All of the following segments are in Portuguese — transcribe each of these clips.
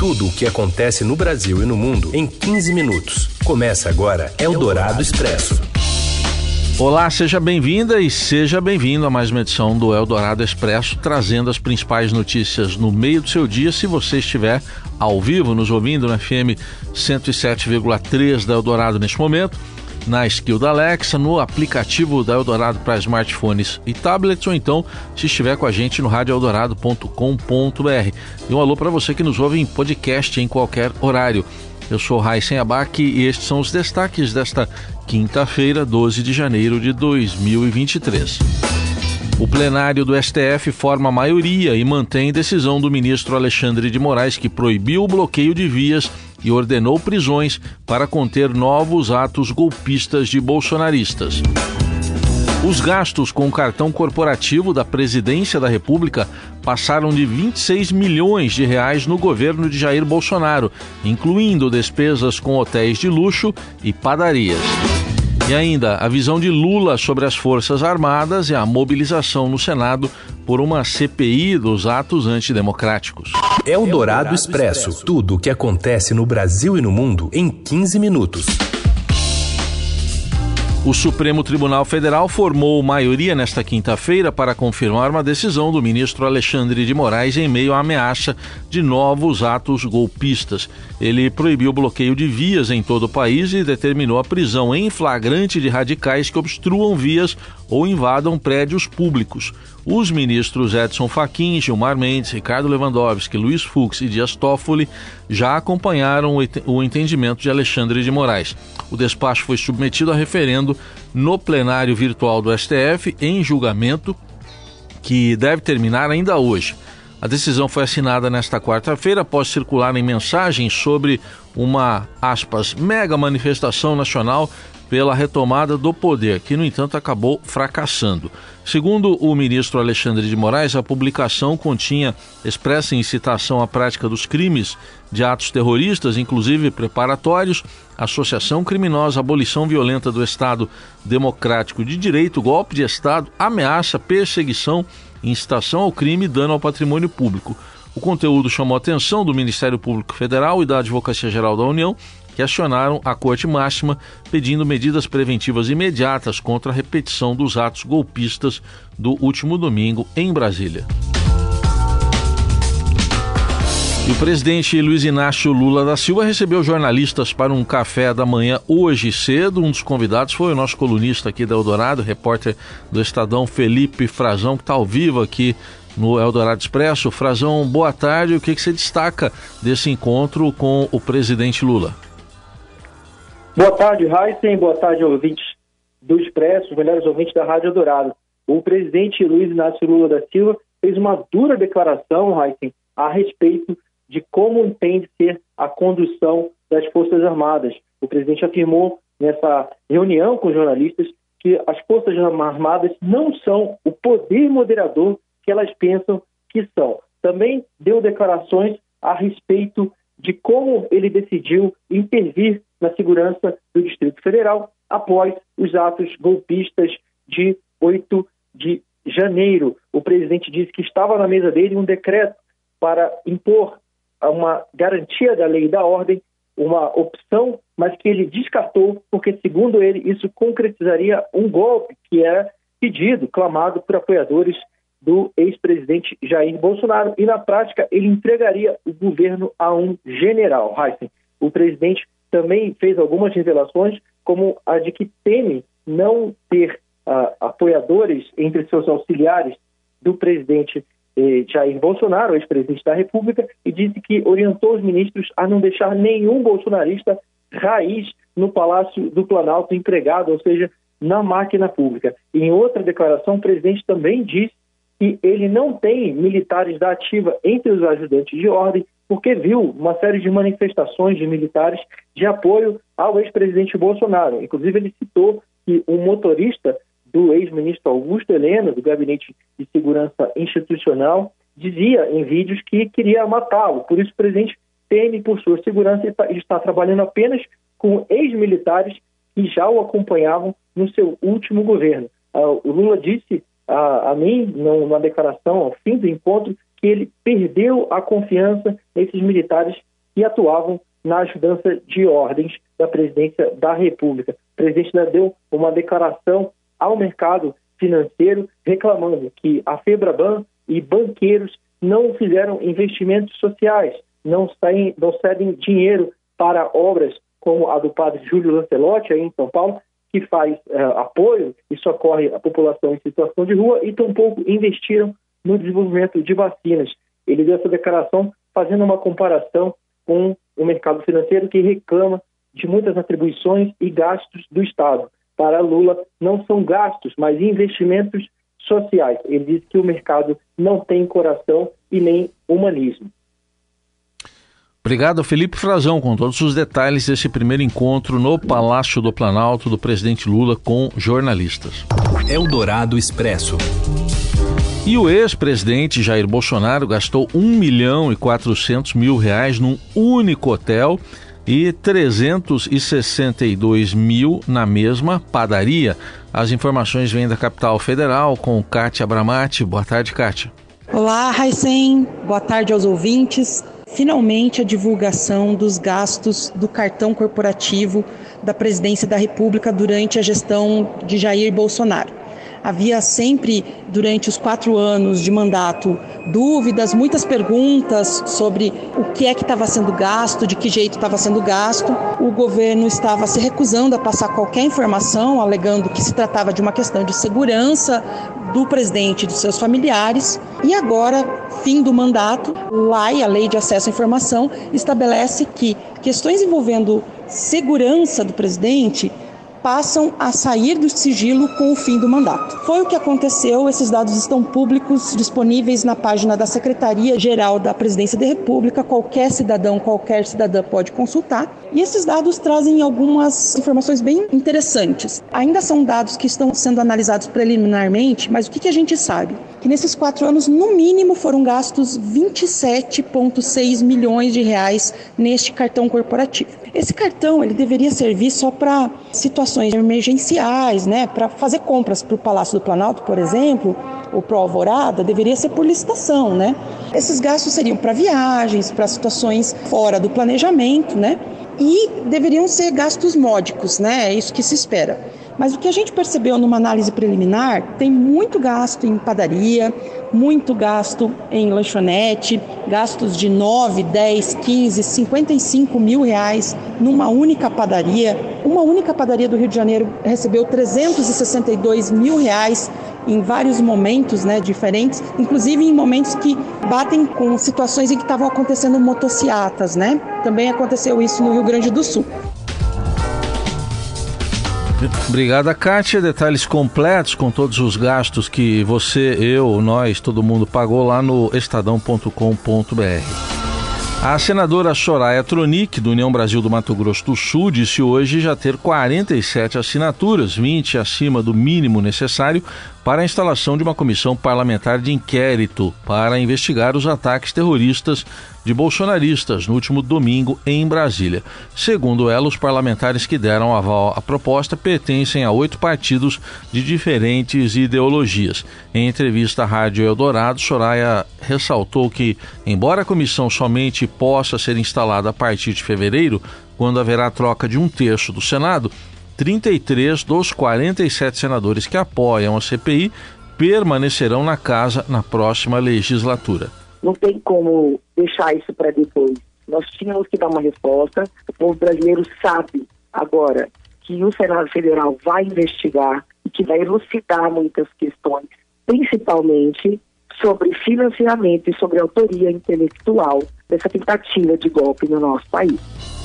Tudo o que acontece no Brasil e no mundo em 15 minutos. Começa agora Eldorado Expresso. Olá, seja bem-vinda e seja bem-vindo a mais uma edição do Eldorado Expresso, trazendo as principais notícias no meio do seu dia, se você estiver ao vivo nos ouvindo na FM 107,3 da Eldorado neste momento na skill da Alexa, no aplicativo da Eldorado para smartphones e tablets, ou então se estiver com a gente no radioeldorado.com.br. E um alô para você que nos ouve em podcast em qualquer horário. Eu sou Raíssen Abac e estes são os destaques desta quinta-feira, 12 de janeiro de 2023. O plenário do STF forma maioria e mantém decisão do ministro Alexandre de Moraes que proibiu o bloqueio de vias e ordenou prisões para conter novos atos golpistas de bolsonaristas. Os gastos com o cartão corporativo da Presidência da República passaram de 26 milhões de reais no governo de Jair Bolsonaro, incluindo despesas com hotéis de luxo e padarias. E ainda a visão de Lula sobre as Forças Armadas e a mobilização no Senado por uma CPI dos atos antidemocráticos. É o Dourado Expresso. Tudo o que acontece no Brasil e no mundo em 15 minutos. O Supremo Tribunal Federal formou maioria nesta quinta-feira para confirmar uma decisão do ministro Alexandre de Moraes em meio à ameaça de novos atos golpistas. Ele proibiu o bloqueio de vias em todo o país e determinou a prisão em flagrante de radicais que obstruam vias ou invadam prédios públicos. Os ministros Edson Fachin, Gilmar Mendes, Ricardo Lewandowski, Luiz Fux e Dias Toffoli já acompanharam o entendimento de Alexandre de Moraes. O despacho foi submetido a referendo no plenário virtual do STF em julgamento que deve terminar ainda hoje. A decisão foi assinada nesta quarta-feira após circular em mensagens sobre uma, aspas, mega manifestação nacional pela retomada do poder, que, no entanto, acabou fracassando. Segundo o ministro Alexandre de Moraes, a publicação continha expressa incitação à prática dos crimes de atos terroristas, inclusive preparatórios, associação criminosa, abolição violenta do Estado democrático de direito, golpe de Estado, ameaça, perseguição, incitação ao crime e dano ao patrimônio público. O conteúdo chamou a atenção do Ministério Público Federal e da Advocacia Geral da União que acionaram a Corte Máxima pedindo medidas preventivas imediatas contra a repetição dos atos golpistas do último domingo em Brasília. E o presidente Luiz Inácio Lula da Silva recebeu jornalistas para um café da manhã hoje cedo. Um dos convidados foi o nosso colunista aqui da Eldorado, repórter do Estadão Felipe Frazão, que está ao vivo aqui no Eldorado Expresso. Frazão, boa tarde. O que, que você destaca desse encontro com o presidente Lula? Boa tarde, Heisen. Boa tarde, ouvintes do Expresso, os melhores ouvintes da Rádio Dourado. O presidente Luiz Inácio Lula da Silva fez uma dura declaração, Heisen, a respeito de como entende ser a condução das Forças Armadas. O presidente afirmou nessa reunião com jornalistas que as Forças Armadas não são o poder moderador que elas pensam que são. Também deu declarações a respeito de como ele decidiu intervir na segurança do Distrito Federal após os atos golpistas de 8 de janeiro. O presidente disse que estava na mesa dele um decreto para impor uma garantia da lei e da ordem, uma opção, mas que ele descartou, porque, segundo ele, isso concretizaria um golpe que era pedido, clamado por apoiadores do ex-presidente Jair Bolsonaro. E, na prática, ele entregaria o governo a um general. Heisen, o presidente também fez algumas revelações, como a de que teme não ter uh, apoiadores entre seus auxiliares do presidente eh, Jair Bolsonaro, ex-presidente da República, e disse que orientou os ministros a não deixar nenhum bolsonarista raiz no Palácio do Planalto empregado, ou seja, na máquina pública. Em outra declaração, o presidente também disse que ele não tem militares da ativa entre os ajudantes de ordem porque viu uma série de manifestações de militares de apoio ao ex-presidente Bolsonaro. Inclusive, ele citou que um motorista do ex-ministro Augusto Helena, do Gabinete de Segurança Institucional, dizia em vídeos que queria matá-lo. Por isso, o presidente teme por sua segurança e está, trabalhando apenas com ex-militares que já o acompanhavam no seu último governo. Uh, o Lula disse a mim, numa declaração ao fim do encontro, que ele perdeu a confiança nesses militares que atuavam na ajudança de ordens da presidência da República. O presidente deu uma declaração ao mercado financeiro reclamando que a Febraban e banqueiros não fizeram investimentos sociais, não, saem, não cedem dinheiro para obras como a do padre Júlio Lancelotti, aí em São Paulo, que faz uh, apoio e socorre a população em situação de rua, e tampouco investiram no desenvolvimento de vacinas. Ele deu essa declaração fazendo uma comparação com o mercado financeiro que reclama de muitas atribuições e gastos do Estado. Para Lula, não são gastos, mas investimentos sociais. Ele diz que o mercado não tem coração e nem humanismo. Obrigado, Felipe Frazão, com todos os detalhes desse primeiro encontro no Palácio do Planalto do presidente Lula com jornalistas. Eldorado Expresso. E o ex-presidente Jair Bolsonaro gastou 1 milhão e 400 mil reais num único hotel e 362 mil na mesma padaria. As informações vêm da capital federal com Kátia Bramati. Boa tarde, Kátia. Olá, Raicen. Boa tarde aos ouvintes. Finalmente, a divulgação dos gastos do cartão corporativo da Presidência da República durante a gestão de Jair Bolsonaro. Havia sempre, durante os quatro anos de mandato, dúvidas, muitas perguntas sobre o que é que estava sendo gasto, de que jeito estava sendo gasto. O governo estava se recusando a passar qualquer informação, alegando que se tratava de uma questão de segurança do presidente e dos seus familiares. E agora, fim do mandato, LAI, a Lei de Acesso à Informação, estabelece que questões envolvendo segurança do presidente passam a sair do sigilo com o fim do mandato. Foi o que aconteceu, esses dados estão públicos, disponíveis na página da Secretaria-Geral da Presidência da República, qualquer cidadão, qualquer cidadã pode consultar. E esses dados trazem algumas informações bem interessantes. Ainda são dados que estão sendo analisados preliminarmente, mas o que, que a gente sabe? Que nesses quatro anos, no mínimo, foram gastos 27,6 milhões de reais neste cartão corporativo. Esse cartão ele deveria servir só para situações emergenciais, né? Para fazer compras para o Palácio do Planalto, por exemplo, ou para Alvorada, deveria ser por licitação, né? Esses gastos seriam para viagens, para situações fora do planejamento, né? e deveriam ser gastos módicos, né? É isso que se espera. Mas o que a gente percebeu numa análise preliminar, tem muito gasto em padaria, muito gasto em lanchonete, gastos de 9, 10, 15, 55 mil reais numa única padaria. Uma única padaria do Rio de Janeiro recebeu 362 mil reais em vários momentos né, diferentes, inclusive em momentos que batem com situações em que estavam acontecendo motociatas, né? Também aconteceu isso no Rio Grande do Sul. Obrigada, Kátia. Detalhes completos com todos os gastos que você, eu, nós, todo mundo pagou lá no estadão.com.br. A senadora Soraya Tronic, do União Brasil do Mato Grosso do Sul, disse hoje já ter 47 assinaturas, 20 acima do mínimo necessário para a instalação de uma comissão parlamentar de inquérito para investigar os ataques terroristas de bolsonaristas no último domingo em Brasília. Segundo ela, os parlamentares que deram aval à proposta pertencem a oito partidos de diferentes ideologias. Em entrevista à Rádio Eldorado, Soraya ressaltou que, embora a comissão somente possa ser instalada a partir de fevereiro, quando haverá troca de um terço do Senado, 33 dos 47 senadores que apoiam a CPI permanecerão na casa na próxima legislatura. Não tem como deixar isso para depois. Nós tínhamos que dar uma resposta. O povo brasileiro sabe agora que o Senado Federal vai investigar e que vai elucidar muitas questões, principalmente sobre financiamento e sobre autoria intelectual dessa tentativa de golpe no nosso país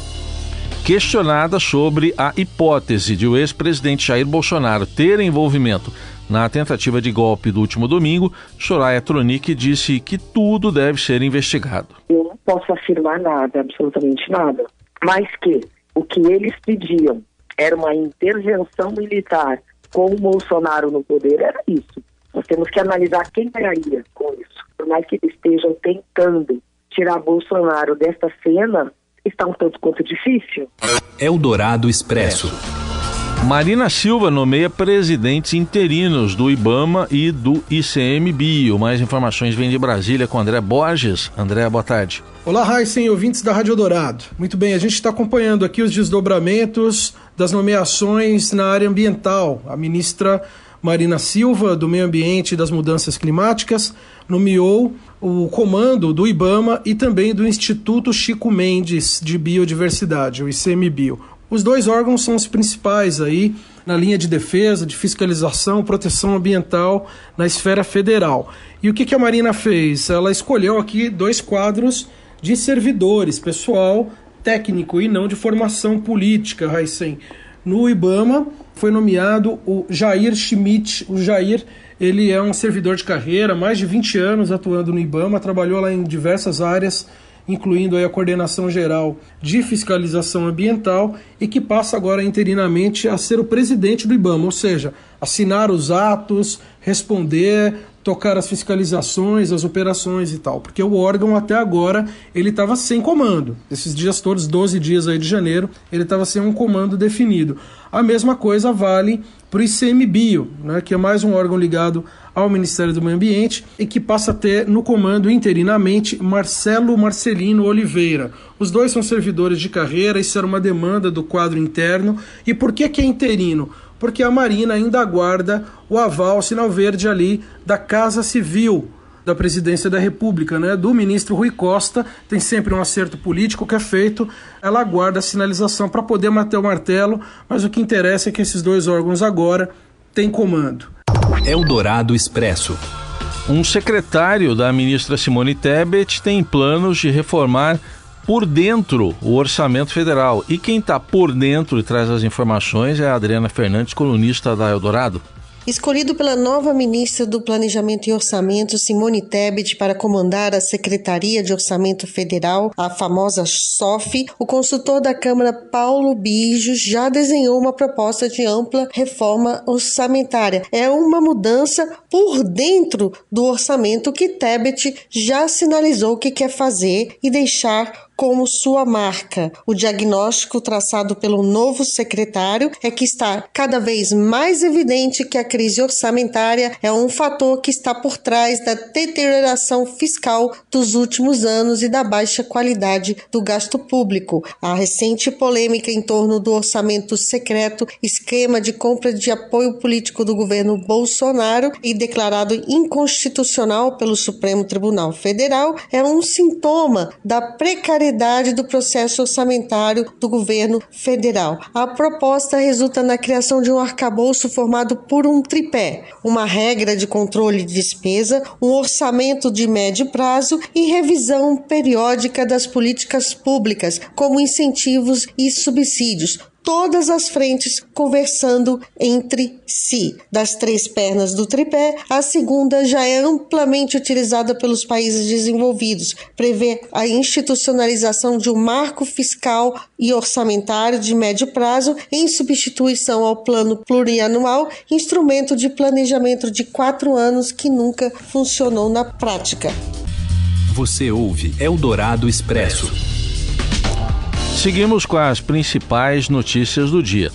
questionada sobre a hipótese de o ex-presidente Jair Bolsonaro ter envolvimento na tentativa de golpe do último domingo, Soraya Tronic disse que tudo deve ser investigado. Eu não posso afirmar nada, absolutamente nada, mas que o que eles pediam era uma intervenção militar com o Bolsonaro no poder, era isso. Nós temos que analisar quem ganharia com isso. Por mais que eles estejam tentando tirar Bolsonaro desta cena, está um tanto quanto difícil. Eldorado Expresso. Marina Silva nomeia presidentes interinos do IBAMA e do ICMBio. Mais informações vêm de Brasília com André Borges. André, boa tarde. Olá, Raíssen, ouvintes da Rádio Dourado. Muito bem, a gente está acompanhando aqui os desdobramentos das nomeações na área ambiental. A ministra Marina Silva, do Meio Ambiente e das Mudanças Climáticas, nomeou o comando do IBAMA e também do Instituto Chico Mendes de Biodiversidade, o ICMBio. Os dois órgãos são os principais aí na linha de defesa, de fiscalização, proteção ambiental na esfera federal. E o que, a Marina fez? Ela escolheu aqui dois quadros de servidores, pessoal técnico e não de formação política, Raicem. No IBAMA foi nomeado o Jair Schmidt. O Jair ele é um servidor de carreira, mais de 20 anos atuando no IBAMA, trabalhou lá em diversas áreas incluindo a coordenação geral de fiscalização ambiental e que passa agora interinamente a ser o presidente do IBAMA, ou seja, assinar os atos, responder, tocar as fiscalizações, as operações e tal, porque o órgão até agora ele estava sem comando. Esses dias todos, 12 dias aí de janeiro, ele estava sem um comando definido. A mesma coisa vale para o ICMBio, né, que é mais um órgão ligado ao Ministério do Meio Ambiente e que passa a ter no comando interinamente Marcelo Marcelino Oliveira. Os dois são servidores de carreira, isso era uma demanda do quadro interno. E por que, que é interino? Porque a Marina ainda aguarda o aval, o sinal verde ali da Casa Civil da Presidência da República, né, do ministro Rui Costa, tem sempre um acerto político que é feito, ela aguarda a sinalização para poder bater o martelo, mas o que interessa é que esses dois órgãos agora têm comando. Eldorado Expresso. Um secretário da ministra Simone Tebet tem planos de reformar por dentro o orçamento federal. E quem está por dentro e traz as informações é a Adriana Fernandes, colunista da Eldorado. Escolhido pela nova ministra do Planejamento e Orçamento, Simone Tebet, para comandar a Secretaria de Orçamento Federal, a famosa SOF, o consultor da Câmara Paulo Bijos já desenhou uma proposta de ampla reforma orçamentária. É uma mudança por dentro do orçamento que Tebet já sinalizou que quer fazer e deixar como sua marca. O diagnóstico traçado pelo novo secretário é que está cada vez mais evidente que a crise orçamentária é um fator que está por trás da deterioração fiscal dos últimos anos e da baixa qualidade do gasto público. A recente polêmica em torno do orçamento secreto, esquema de compra de apoio político do governo Bolsonaro e declarado inconstitucional pelo Supremo Tribunal Federal, é um sintoma da precariedade do processo orçamentário do governo federal. A proposta resulta na criação de um arcabouço formado por um tripé: uma regra de controle de despesa, um orçamento de médio prazo e revisão periódica das políticas públicas, como incentivos e subsídios, todas as frentes conversando entre si. Das três pernas do tripé, a segunda já é amplamente utilizada pelos países desenvolvidos. Prevê a institucionalização de um marco fiscal e orçamentário de médio prazo em substituição ao plano plurianual, instrumento de planejamento de quatro anos que nunca funcionou na prática. Você ouve Eldorado Expresso. Seguimos com as principais notícias do dia.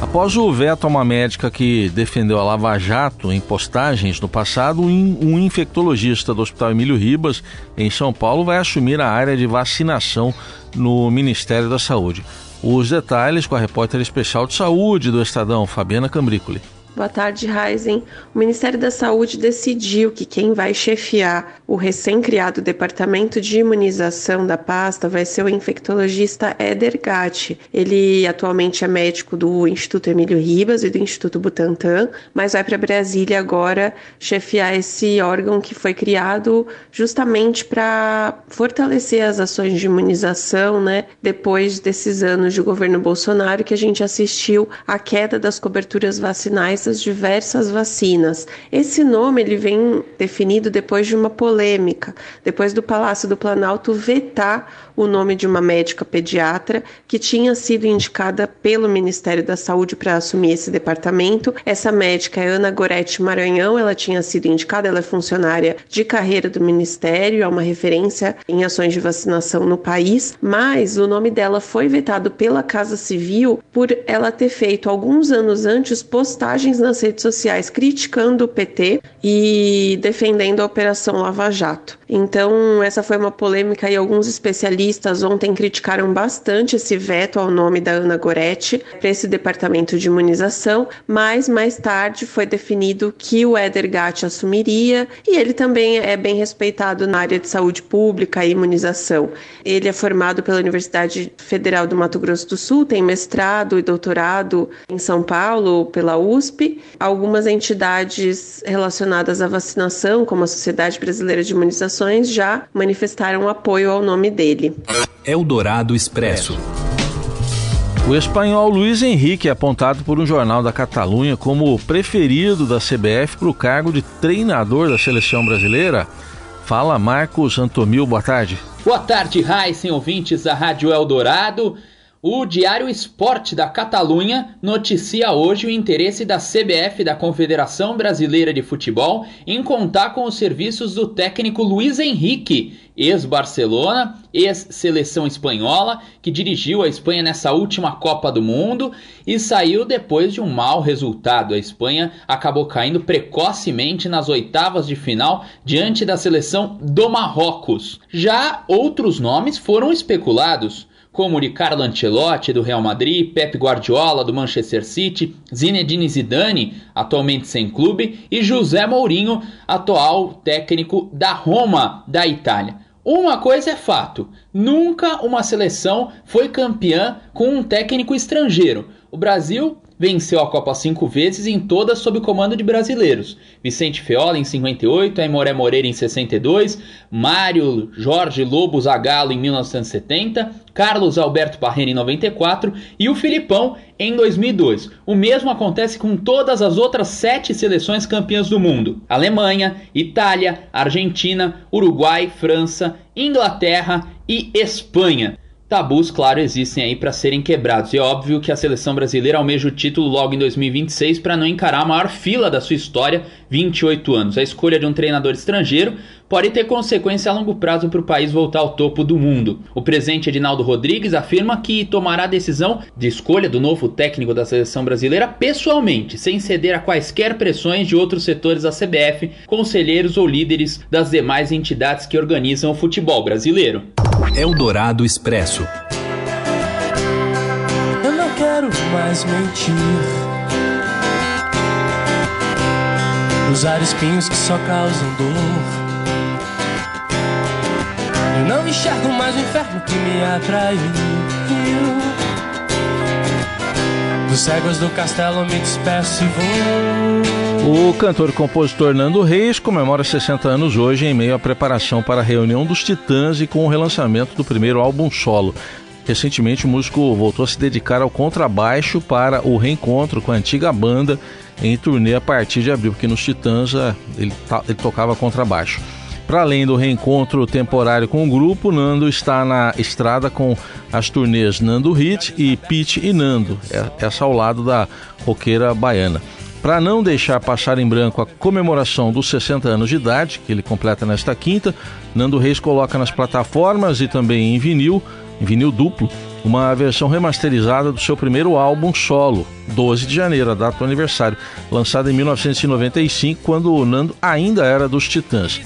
Após o veto a uma médica que defendeu a Lava Jato em postagens no passado, um infectologista do Hospital Emílio Ribas, em São Paulo, vai assumir a área de vacinação no Ministério da Saúde. Os detalhes com a repórter especial de saúde do Estadão, Fabiana Cambrícoli. Boa tarde, Raizen. O Ministério da Saúde decidiu que quem vai chefiar o recém-criado Departamento de Imunização da pasta vai ser o infectologista Éder Gatti. Ele atualmente é médico do Instituto Emílio Ribas e do Instituto Butantan, mas vai para Brasília agora chefiar esse órgão que foi criado justamente para fortalecer as ações de imunização, né? Depois desses anos de governo Bolsonaro que a gente assistiu à queda das coberturas vacinais essas diversas vacinas. Esse nome ele vem definido depois de uma polêmica, depois do Palácio do Planalto vetar o nome de uma médica pediatra que tinha sido indicada pelo Ministério da Saúde para assumir esse departamento. Essa médica é Ana Gorete Maranhão, ela tinha sido indicada, ela é funcionária de carreira do Ministério, é uma referência em ações de vacinação no país, mas o nome dela foi vetado pela Casa Civil por ela ter feito alguns anos antes nas redes sociais criticando o PT e defendendo a Operação Lava Jato. Então, essa foi uma polêmica e alguns especialistas ontem criticaram bastante esse veto ao nome da Ana Goretti para esse departamento de imunização, mas mais tarde foi definido que o Éder Gatti assumiria e ele também é bem respeitado na área de saúde pública e imunização. Ele é formado pela Universidade Federal do Mato Grosso do Sul, tem mestrado e doutorado em São Paulo pela USP. Algumas entidades relacionadas à vacinação, como a Sociedade Brasileira de Imunização, já manifestaram apoio ao nome dele. Eldorado Expresso. O espanhol Luiz Henrique é apontado por um jornal da Catalunha como o preferido da CBF para o cargo de treinador da seleção brasileira. Fala Marcos Antomil, boa tarde. Boa tarde, Raíssen, ouvintes da Rádio Eldorado. O Diário Esporte da Catalunha noticia hoje o interesse da CBF, da Confederação Brasileira de Futebol, em contar com os serviços do técnico Luiz Henrique, ex-Barcelona, ex-seleção espanhola, que dirigiu a Espanha nessa última Copa do Mundo e saiu depois de um mau resultado. A Espanha acabou caindo precocemente nas oitavas de final diante da seleção do Marrocos. Já outros nomes foram especulados como Ricardo Ancelotti do Real Madrid, Pep Guardiola do Manchester City, Zinedine Zidane, atualmente sem clube, e José Mourinho, atual técnico da Roma, da Itália. Uma coisa é fato: nunca uma seleção foi campeã com um técnico estrangeiro. O Brasil venceu a Copa cinco vezes em todas sob o comando de brasileiros. Vicente Feola em 58, Aimoré Moreira em 62, Mário Jorge Lobo Zagallo em 1970, Carlos Alberto Parreira em 94 e o Filipão em 2002. O mesmo acontece com todas as outras sete seleções campeãs do mundo: Alemanha, Itália, Argentina, Uruguai, França, Inglaterra e Espanha tabus, claro, existem aí para serem quebrados. E é óbvio que a seleção brasileira almeja o título logo em 2026 para não encarar a maior fila da sua história, 28 anos. A escolha de um treinador estrangeiro pode ter consequência a longo prazo para o país voltar ao topo do mundo. O presidente Edinaldo Rodrigues afirma que tomará a decisão de escolha do novo técnico da seleção brasileira pessoalmente, sem ceder a quaisquer pressões de outros setores da CBF, conselheiros ou líderes das demais entidades que organizam o futebol brasileiro. Eldorado Expresso. Eu não quero mais mentir. Usar espinhos que só causam dor. Eu não enxergo mais o inferno que me atraiu. Dos cegos do castelo me despeço e vou. O cantor e compositor Nando Reis comemora 60 anos hoje em meio à preparação para a reunião dos Titãs e com o relançamento do primeiro álbum solo. Recentemente, o músico voltou a se dedicar ao contrabaixo para o reencontro com a antiga banda em turnê a partir de abril, porque nos Titãs eh, ele, ele tocava contrabaixo. Para além do reencontro temporário com o grupo, Nando está na estrada com as turnês Nando Hit e Pete e Nando, é, essa ao lado da roqueira baiana. Para não deixar passar em branco a comemoração dos 60 anos de idade, que ele completa nesta quinta, Nando Reis coloca nas plataformas e também em vinil, em vinil duplo, uma versão remasterizada do seu primeiro álbum solo, 12 de janeiro, a data do aniversário, lançado em 1995, quando o Nando ainda era dos Titãs.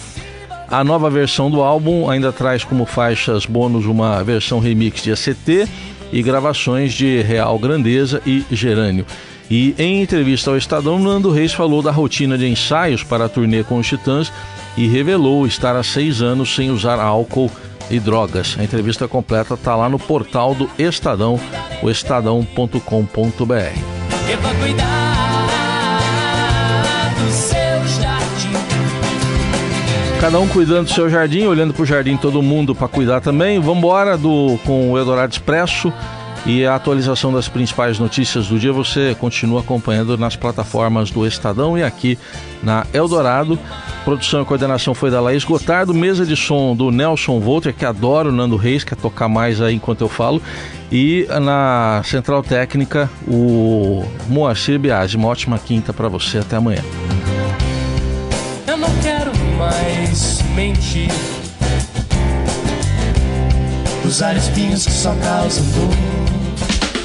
A nova versão do álbum ainda traz como faixas bônus uma versão remix de ACT e gravações de Real Grandeza e Gerânio. E em entrevista ao Estadão, Nando Reis falou da rotina de ensaios para a turnê com os Titãs e revelou estar há seis anos sem usar álcool e drogas. A entrevista completa está lá no portal do Estadão, o estadão.com.br. Cada um cuidando do seu jardim, olhando para o jardim todo mundo para cuidar também. Vamos embora do, com o Eldorado Expresso E a atualização das principais notícias do dia você continua acompanhando nas plataformas do Estadão e aqui na Eldorado. Produção e coordenação foi da Laís Gotardo, mesa de som do Nelson Volter, que adora o Nando Reis, quer tocar mais aí enquanto eu falo. E na central técnica, o Moacir Biagi. Uma ótima quinta para você. Até amanhã. Eu não quero mais mentir. Usar espinhos que só causam dor.